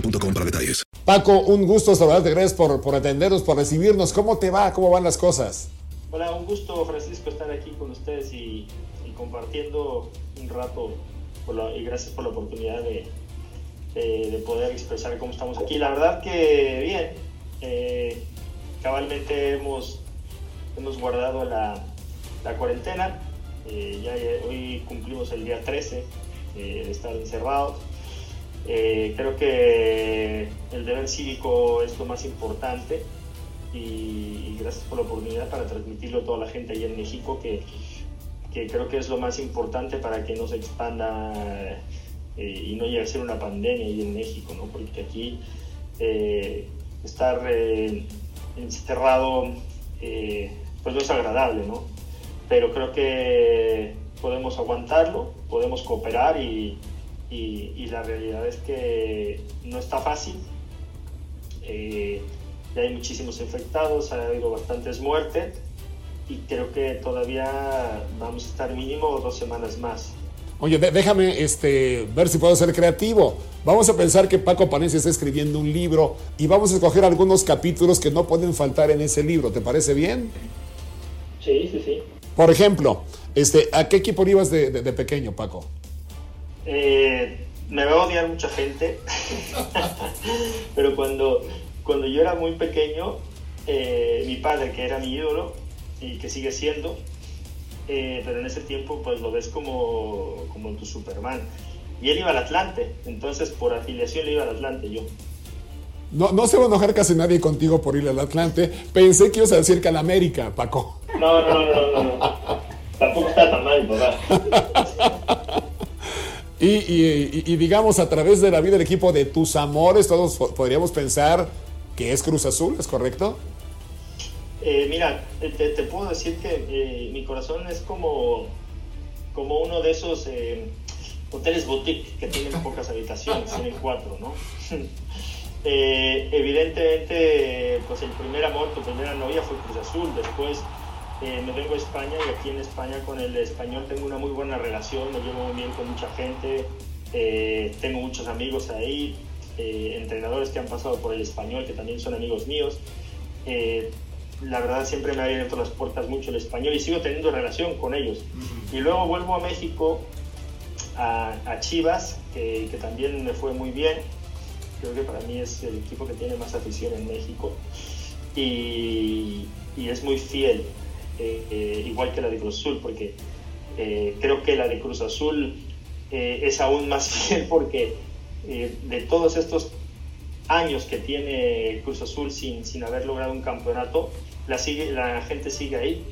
boostmobile.com para detalles. Paco, un gusto saludarte, gracias por, por atendernos, por recibirnos. ¿Cómo te va? ¿Cómo van las cosas? Hola, un gusto Francisco estar aquí con ustedes y, y compartiendo un rato por la- y gracias por la oportunidad de, de- de poder expresar cómo estamos aquí. La verdad que bien, eh, cabalmente hemos, hemos guardado la, la cuarentena, Eh, ya ya hoy cumplimos el día 13 eh, de estar encerrados. Eh, creo que el deber cívico es lo más importante y, gracias por la oportunidad para transmitirlo a toda la gente allá en México, que, que creo que es lo más importante para que no se expanda eh, y no llegue a ser una pandemia ahí en México, ¿no? porque aquí eh, estar encerrado pues no es agradable, ¿no? pero creo que podemos aguantarlo, podemos cooperar y, y- y la realidad es que no está fácil. Eh, ya hay muchísimos infectados, ha habido bastantes muertes y creo que todavía vamos a estar mínimo dos semanas más. Oye, déjame este, ver si puedo ser creativo. Vamos a pensar que Paco Palencia está escribiendo un libro y vamos a escoger algunos capítulos que no pueden faltar en ese libro. ¿Te parece bien? Sí, sí, sí. Por ejemplo, este, ¿a qué equipo ibas de, de- de pequeño, Paco? Eh, me va a odiar mucha gente, pero cuando, cuando yo era muy pequeño, eh, mi padre, que era mi ídolo y que sigue siendo, eh, pero en ese tiempo pues lo ves como, como tu Superman. Y él iba al Atlante, entonces por afiliación le iba al Atlante yo. No, no se va a enojar casi nadie contigo por ir al Atlante. Pensé que ibas a decir que al América, Paco. No, no, no, no, no. Tampoco está tan mal, papá. Y, digamos, a través de la vida del equipo de tus amores, todos po- podríamos pensar que es Cruz Azul, ¿es correcto? Eh, mira, te, puedo decir que eh, mi corazón es como, como uno de esos eh, hoteles boutique que tienen pocas habitaciones, tienen cuatro, ¿no? Evidentemente, pues el primer amor, tu primera novia fue Cruz Azul, después eh, me vengo a España y aquí en España con el español tengo una muy buena relación, me llevo muy bien con mucha gente, eh, tengo muchos amigos ahí, eh, entrenadores que han pasado por el español que también son amigos míos. La verdad siempre me ha abierto las puertas mucho el español y sigo teniendo relación con ellos. Y luego vuelvo a México, a, a Chivas, que, que también me fue muy bien. Creo que para mí es el equipo que tiene más afición en México y, y es muy fiel, eh, eh, igual que la de Cruz Azul, porque eh, creo que la de Cruz Azul eh, es aún más fiel porque de todos estos años que tiene Cruz Azul sin, sin haber logrado un campeonato, la, sigue, la gente sigue ahí.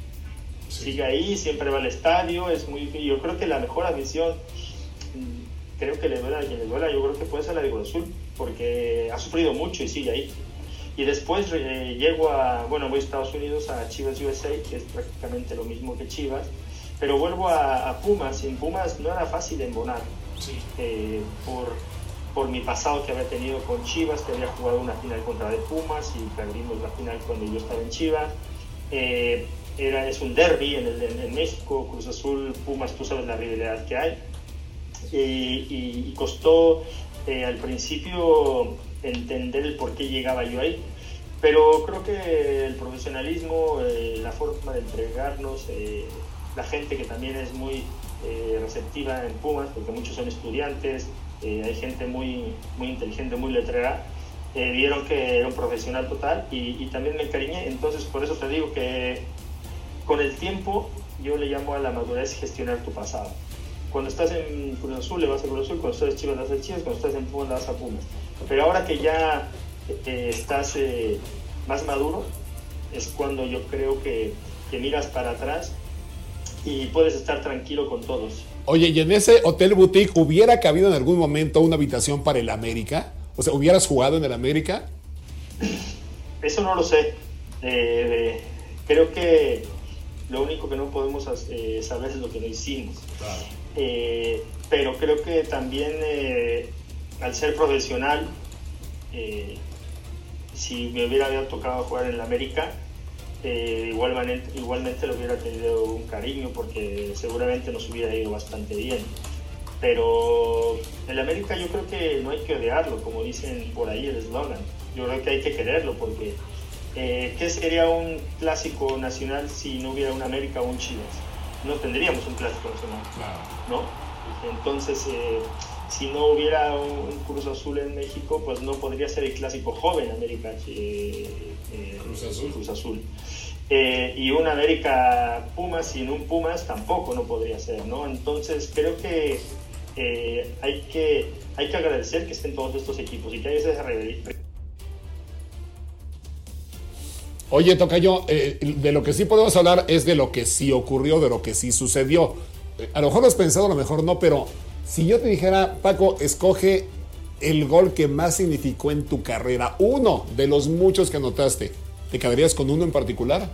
Sigue ahí, siempre va al estadio, es muy... Yo creo que la mejor admisión, creo que le duela a quien le duela, yo creo que puede ser la de Cruz Azul, porque ha sufrido mucho y sigue ahí. Y después eh, llego a, bueno, voy a Estados Unidos, a Chivas USA, que es prácticamente lo mismo que Chivas, pero vuelvo a, Pumas, y en Pumas no era fácil embonar, eh, por por mi pasado que había tenido con Chivas, que había jugado una final contra de Pumas y perdimos la final cuando yo estaba en Chivas. Eh, era, es un derby en, en, México, Cruz Azul, Pumas, tú sabes la rivalidad que hay. y, costó eh, al principio entender el por qué llegaba yo ahí. Pero creo que el profesionalismo, eh, la forma de entregarnos, la gente que también es muy receptiva en Pumas, porque muchos son estudiantes, eh, hay gente muy, muy inteligente, muy letrera, eh, vieron que era un profesional total y, también me encariñé. Entonces, por eso te digo que con el tiempo yo le llamo a la madurez gestionar tu pasado. Cuando estás en Cruz Azul le vas a Cruz Azul, cuando estás en Chivas le vas a Chivas, cuando estás en Pumas le vas a Pumas. Pero ahora que ya eh, estás más maduro, es cuando yo creo que, que miras para atrás y puedes estar tranquilo con todos. Oye, ¿y en ese hotel boutique hubiera cabido en algún momento una habitación para el América? O sea, ¿hubieras jugado en el América? Eso no lo sé. Eh, creo que lo único que no podemos eh, saber es lo que no hicimos. Eh, pero creo que también al ser profesional, si me hubiera tocado jugar en el América, eh, igualmente, igualmente lo hubiera tenido un cariño porque seguramente nos hubiera ido bastante bien. Pero el América yo creo que no hay que odiarlo, como dicen por ahí el eslogan. Yo creo que hay que quererlo porque eh, ¿qué sería un clásico nacional si no hubiera un América o un Chivas? No tendríamos un clásico nacional, ¿no? Entonces, eh, si no hubiera un, Cruz Azul en México, pues no podría ser el clásico joven América eh, Cruz Azul. Eh, y un América Pumas sin un Pumas tampoco no podría ser, ¿no? Entonces creo que eh, hay que hay que agradecer que estén todos estos equipos y que hay esa Oye, Tocayo, eh, de lo que sí podemos hablar es de lo que sí ocurrió, de lo que sí sucedió. A lo mejor lo has pensado, a lo mejor no, pero si yo te dijera, Paco, escoge el gol que más significó en tu carrera, uno de los muchos que anotaste, ¿te quedarías con uno en particular?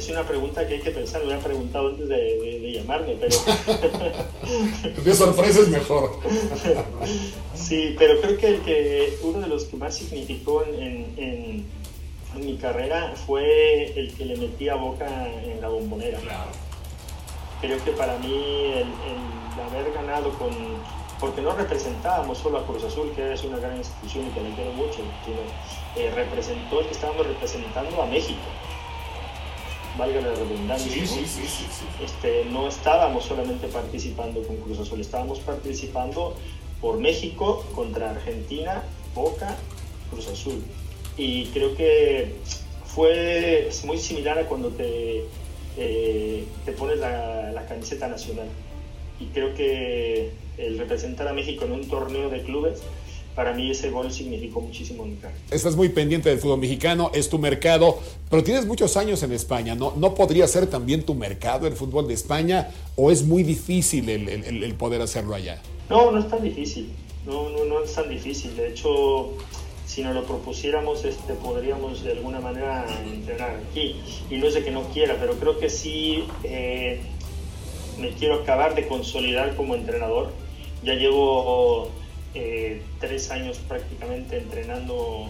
Es una pregunta que hay que pensar, me había preguntado antes de, llamarme, pero... de sorpresa es mejor. sí, pero creo que, el que uno de los que más significó en, en, mi carrera fue el que le metí a Boca en la bombonera. Creo que para mí el, el haber ganado con porque no representábamos solo a Cruz Azul, que es una gran institución y que le quiero mucho, sino eh, representó que estábamos representando a México. Valga la redundancia. Sí, sí, sí, este, no estábamos solamente participando con Cruz Azul, estábamos participando por México contra Argentina, Boca, Cruz Azul. Y creo que fue muy similar a cuando te, eh, te pones la, la camiseta nacional. Y creo que el representar a México en un torneo de clubes, para mí ese gol significó muchísimo en mi carrera. Estás muy pendiente del fútbol mexicano, es tu mercado, pero tienes muchos años en España, ¿no? ¿No podría ser también tu mercado el fútbol de España o es muy difícil el, poder hacerlo allá? No, no es tan difícil, no, no, no es tan difícil. De hecho, si nos lo propusiéramos, este, podríamos de alguna manera entrenar aquí. Y no es de que no quiera, pero creo que sí eh, me quiero acabar de consolidar como entrenador ya llevo eh, tres años prácticamente entrenando,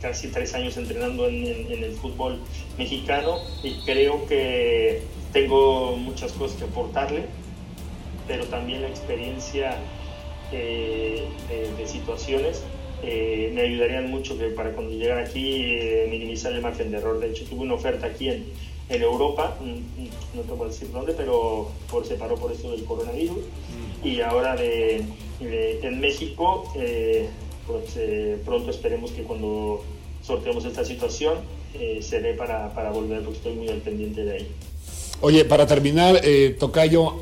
casi tres años entrenando en, el fútbol mexicano y creo que tengo muchas cosas que aportarle, pero también la experiencia eh, de, situaciones eh, me ayudarían mucho que para cuando llegara aquí minimizar el margen de error. De hecho, tuve una oferta aquí en, en Europa, no te puedo decir dónde, pero por, se paró por esto del coronavirus. Mm. Y ahora de, en México, eh, pues, eh, pronto esperemos que cuando sorteemos esta situación eh, se dé para, para volver, porque estoy muy al pendiente de ahí. Oye, para terminar, eh, Tocayo,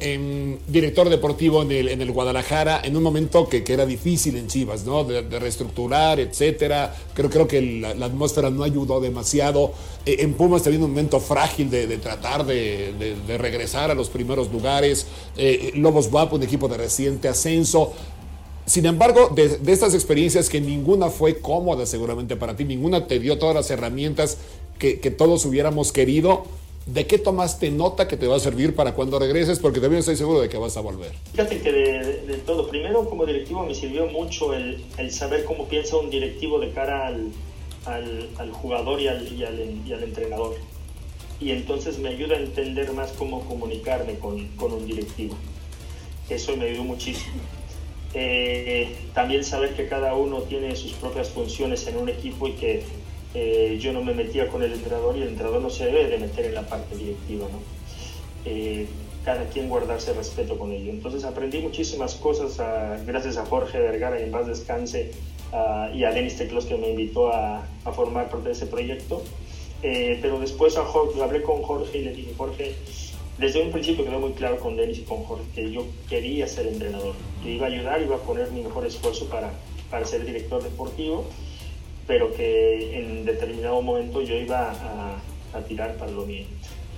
director deportivo en el, en el Guadalajara, en un momento que, que era difícil en Chivas, ¿no? De, de reestructurar, etcétera. Creo, creo que la, atmósfera no ayudó demasiado. Eh, en Pumas también un momento frágil de, de tratar de, de- de regresar a los primeros lugares. Eh, Lobos WAP, un equipo de reciente ascenso. Sin embargo, de, de estas experiencias que ninguna fue cómoda seguramente para ti, ninguna te dio todas las herramientas que, que todos hubiéramos querido, ¿de qué tomaste nota que te va a servir para cuando regreses? Porque también estoy seguro de que vas a volver. Fíjate que de, de- todo, primero como directivo me sirvió mucho el, el saber cómo piensa un directivo de cara al, al, al jugador y al, y, y al entrenador. Y entonces me ayuda a entender más cómo comunicarme con, con un directivo. Eso me ayudó muchísimo. Eh, también saber que cada uno tiene sus propias funciones en un equipo y que eh, yo no me metía con el entrenador y el entrenador no se debe de meter en la parte directiva. ¿no? eh, cada quien guardarse respeto con ello. Entonces aprendí muchísimas cosas ah, gracias a Jorge Vergara y en paz descanse ah, y a Denis Teclos que me invitó a, a formar parte de ese proyecto. Eh, pero después a Jorge, hablé con Jorge y le dije, Jorge, desde un principio quedó muy claro con Denis y con Jorge que yo quería ser entrenador, que iba a ayudar, iba a poner mi mejor esfuerzo para, para ser director deportivo, pero que en determinado momento yo iba a, tirar para lo mío.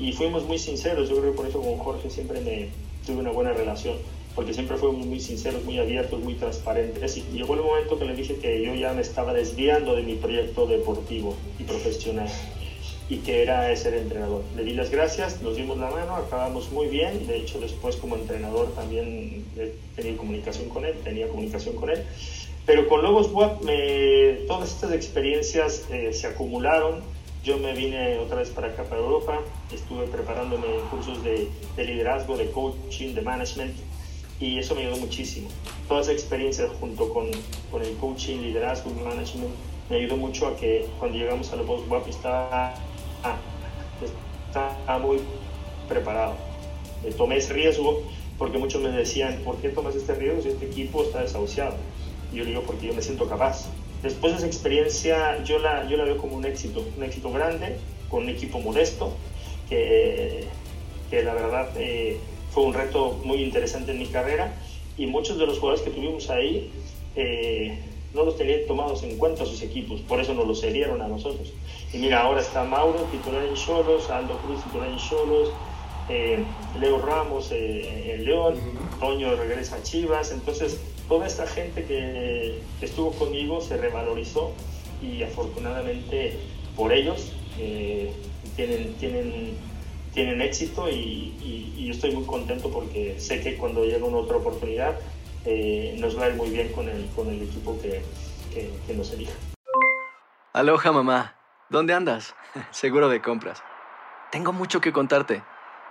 Y fuimos muy sinceros, yo creo que por eso con Jorge siempre me tuve una buena relación, porque siempre fuimos muy sinceros, muy abiertos, muy transparentes. Y llegó el momento que le dije que yo ya me estaba desviando de mi proyecto deportivo y profesional y que era ser entrenador. Le di las gracias, nos dimos la mano, acabamos muy bien. De hecho, después como entrenador también he tenido comunicación con él, tenía comunicación con él. Pero con Lobos WAP me, todas estas experiencias eh, se acumularon. Yo me vine otra vez para acá, para Europa. Estuve preparándome en cursos de, de liderazgo, de coaching, de management. Y eso me ayudó muchísimo. Toda esa experiencia junto con, con el coaching, liderazgo management me ayudó mucho a que cuando llegamos a Lobos WAP estaba, estaba muy preparado. Eh, tomé ese riesgo porque muchos me decían, ¿por qué tomas este riesgo si este equipo está desahuciado? Yo digo, porque yo me siento capaz. Después de esa experiencia, yo la, yo la veo como un éxito, un éxito grande, con un equipo modesto, que, que la verdad eh, fue un reto muy interesante en mi carrera y muchos de los jugadores que tuvimos ahí eh, no los tenían tomados en cuenta sus equipos, por eso nos los cedieron a nosotros. Y mira, ahora está Mauro, titular en Cholos, Aldo Cruz, titular en Cholos, eh, Leo Ramos eh, en León, Toño regresa a Chivas, entonces toda esta gente que, que estuvo conmigo se revalorizó y afortunadamente por ellos eh, tienen, tienen, tienen éxito y, y- y yo estoy muy contento porque sé que cuando llegue una otra oportunidad eh, nos va a ir muy bien con el, con el equipo que, que, que nos elija. Aloha mamá, ¿dónde andas? Seguro de compras. Tengo mucho que contarte.